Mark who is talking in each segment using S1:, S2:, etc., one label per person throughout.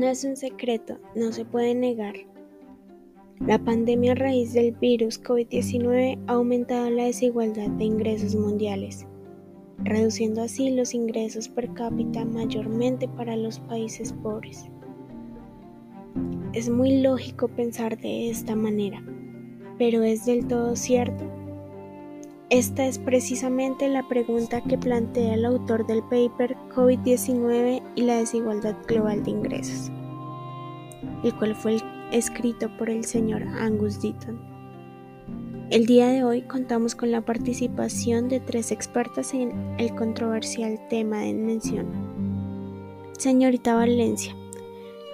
S1: No es un secreto, no se puede negar. La pandemia a raíz del virus COVID-19 ha aumentado la desigualdad de ingresos mundiales, reduciendo así los ingresos per cápita mayormente para los países pobres. Es muy lógico pensar de esta manera, pero ¿es del todo cierto? Esta es precisamente la pregunta que plantea el autor del paper COVID-19 y la desigualdad global de ingresos, el cual fue escrito por el señor Angus Deaton. El día de hoy contamos con la participación de tres expertas en el controversial tema de mención. Señorita Valencia,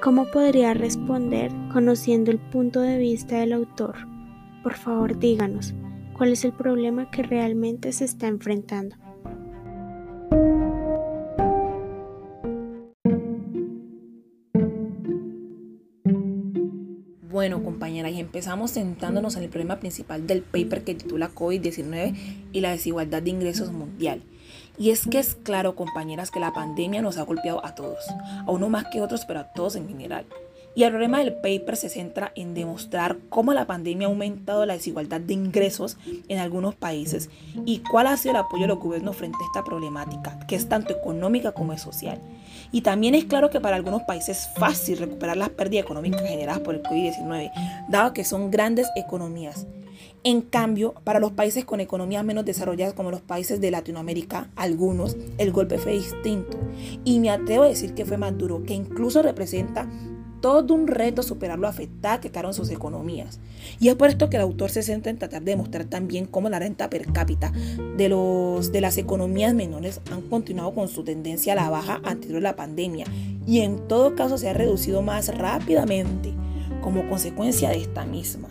S1: ¿cómo podría responder conociendo el punto de vista del autor? Por favor, díganos cuál es el problema que realmente se está enfrentando.
S2: Bueno, compañeras, y empezamos sentándonos en el problema principal del paper que titula COVID-19 y la desigualdad de ingresos mundial. Y es que es claro, compañeras, que la pandemia nos ha golpeado a todos, a uno más que otros, pero a todos en general. Y el problema del paper se centra en demostrar cómo la pandemia ha aumentado la desigualdad de ingresos en algunos países y cuál ha sido el apoyo de los gobiernos frente a esta problemática, que es tanto económica como social. Y también es claro que para algunos países es fácil recuperar las pérdidas económicas generadas por el COVID-19, dado que son grandes economías. En cambio, para los países con economías menos desarrolladas como los países de Latinoamérica, algunos, el golpe fue distinto. Y me atrevo a decir que fue más duro, que incluso representa todo un reto superar lo afectada que quedaron sus economías. Y es por esto que el autor se centra en tratar de demostrar también cómo la renta per cápita de, los, de las economías menores han continuado con su tendencia a la baja anterior a la pandemia y en todo caso se ha reducido más rápidamente como consecuencia de esta misma.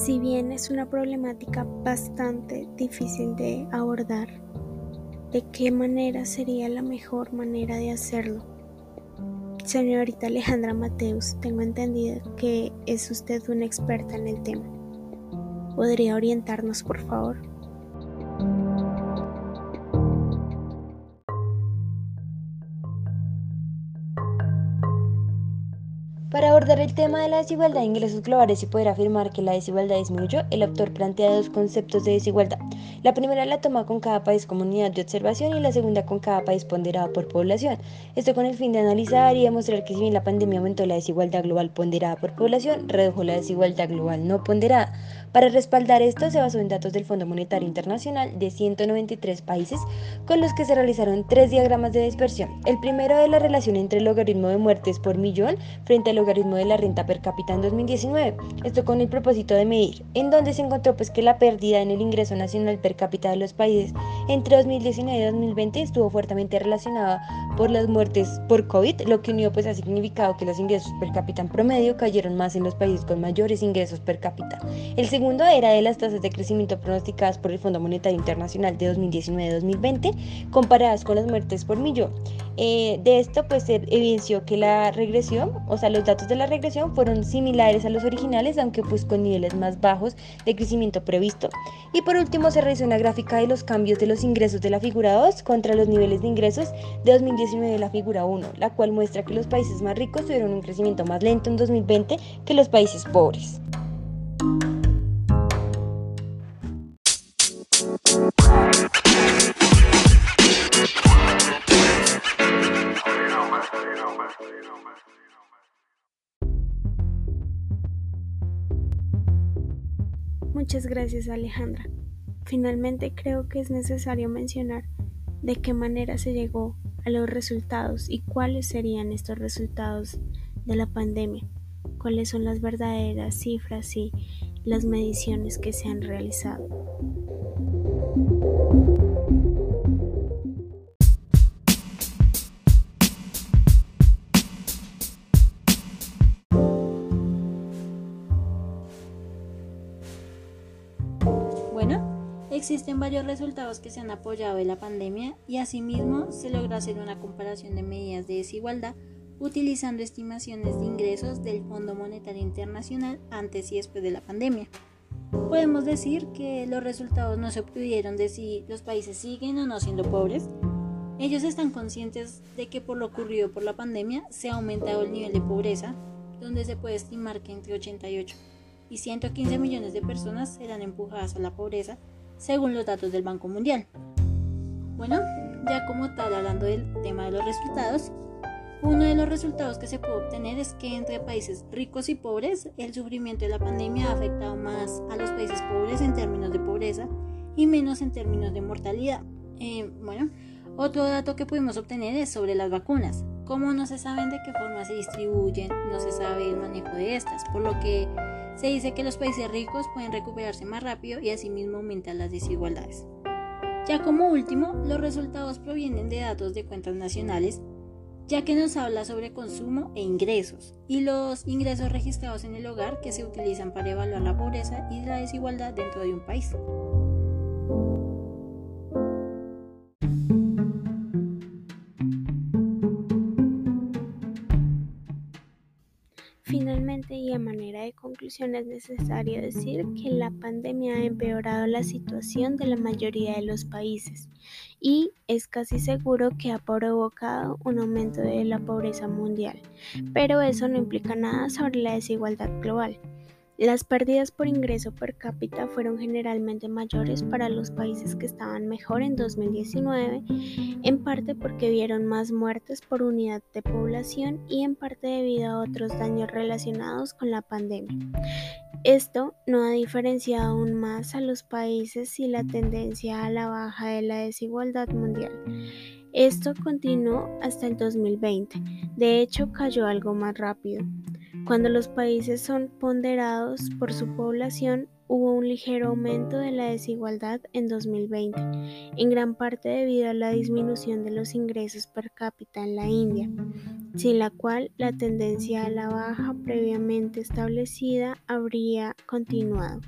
S1: Si bien es una problemática bastante difícil de abordar, ¿de qué manera sería la mejor manera de hacerlo? Señorita Alejandra Mateus, tengo entendido que es usted una experta en el tema. ¿Podría orientarnos, por favor?
S3: Abordar el tema de la desigualdad de ingresos globales y poder afirmar que la desigualdad disminuyó, el autor plantea dos conceptos de desigualdad. La primera la toma con cada país como unidad de observación y la segunda con cada país ponderado por población. Esto con el fin de analizar y demostrar que si bien la pandemia aumentó la desigualdad global ponderada por población, redujo la desigualdad global no ponderada. Para respaldar esto se basó en datos del Fondo Monetario Internacional de 193 países con los que se realizaron tres diagramas de dispersión. El primero de la relación entre el logaritmo de muertes por millón frente al logaritmo de la renta per cápita en 2019. Esto con el propósito de medir, en donde se encontró pues que la pérdida en el ingreso nacional per cápita de los países entre 2019 y 2020 estuvo fuertemente relacionada por las muertes por COVID, lo que unió pues ha significado que los ingresos per cápita en promedio cayeron más en los países con mayores ingresos per cápita. El segundo era de las tasas de crecimiento pronosticadas por el Fondo Monetario Internacional de 2019-2020 comparadas con las muertes por millón. Eh, de esto pues se evidenció que la regresión, o sea los datos de la regresión fueron similares a los originales, aunque pues con niveles más bajos de crecimiento previsto. Y por último se realizó una gráfica de los cambios de los ingresos de la figura 2 contra los niveles de ingresos de 2019 de la figura 1, la cual muestra que los países más ricos tuvieron un crecimiento más lento en 2020 que los países pobres.
S1: Muchas gracias Alejandra. Finalmente creo que es necesario mencionar de qué manera se llegó a los resultados y cuáles serían estos resultados de la pandemia, cuáles son las verdaderas cifras y las mediciones que se han realizado.
S4: Existen varios resultados que se han apoyado de la pandemia y asimismo se logra hacer una comparación de medidas de desigualdad utilizando estimaciones de ingresos del Fondo Monetario Internacional antes y después de la pandemia. Podemos decir que los resultados no se obtuvieron de si los países siguen o no siendo pobres. Ellos están conscientes de que por lo ocurrido por la pandemia se ha aumentado el nivel de pobreza, donde se puede estimar que entre 88 y 115 millones de personas serán empujadas a la pobreza, según los datos del Banco Mundial. Bueno, ya como tal, hablando del tema de los resultados, uno de los resultados que se puede obtener es que entre países ricos y pobres, el sufrimiento de la pandemia ha afectado más a los países pobres en términos de pobreza y menos en términos de mortalidad. Eh, bueno, otro dato que pudimos obtener es sobre las vacunas. Como no se saben de qué forma se distribuyen, no se sabe el manejo de estas, por lo que se dice que los países ricos pueden recuperarse más rápido y asimismo aumentan las desigualdades. Ya como último, los resultados provienen de datos de cuentas nacionales ya que nos habla sobre consumo e ingresos y los ingresos registrados en el hogar que se utilizan para evaluar la pobreza y la desigualdad dentro de un país.
S1: Y a manera de conclusión es necesario decir que la pandemia ha empeorado la situación de la mayoría de los países y es casi seguro que ha provocado un aumento de la pobreza mundial, pero eso no implica nada sobre la desigualdad global. Las pérdidas por ingreso per cápita fueron generalmente mayores para los países que estaban mejor en 2019, en parte porque vieron más muertes por unidad de población y en parte debido a otros daños relacionados con la pandemia. Esto no ha diferenciado aún más a los países y la tendencia a la baja de la desigualdad mundial. Esto continuó hasta el 2020, de hecho cayó algo más rápido. Cuando los países son ponderados por su población, hubo un ligero aumento de la desigualdad en 2020, en gran parte debido a la disminución de los ingresos per cápita en la India, sin la cual la tendencia a la baja previamente establecida habría continuado.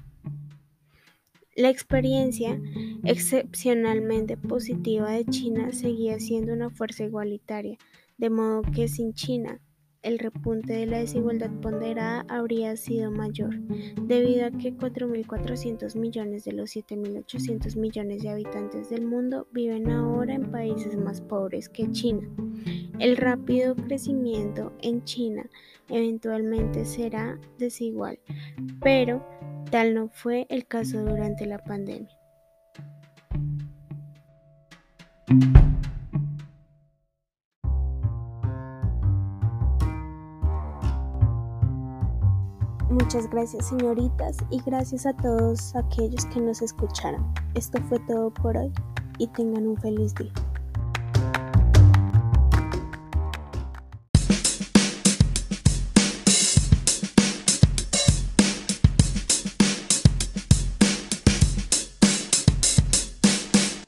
S1: La experiencia excepcionalmente positiva de China seguía siendo una fuerza igualitaria, de modo que sin China el repunte de la desigualdad ponderada habría sido mayor, debido a que 4.400 millones de los 7.800 millones de habitantes del mundo viven ahora en países más pobres que China. El rápido crecimiento en China eventualmente será desigual, pero tal no fue el caso durante la pandemia. Muchas gracias señoritas y gracias a todos aquellos que nos escucharon. Esto fue todo por hoy y tengan un feliz día.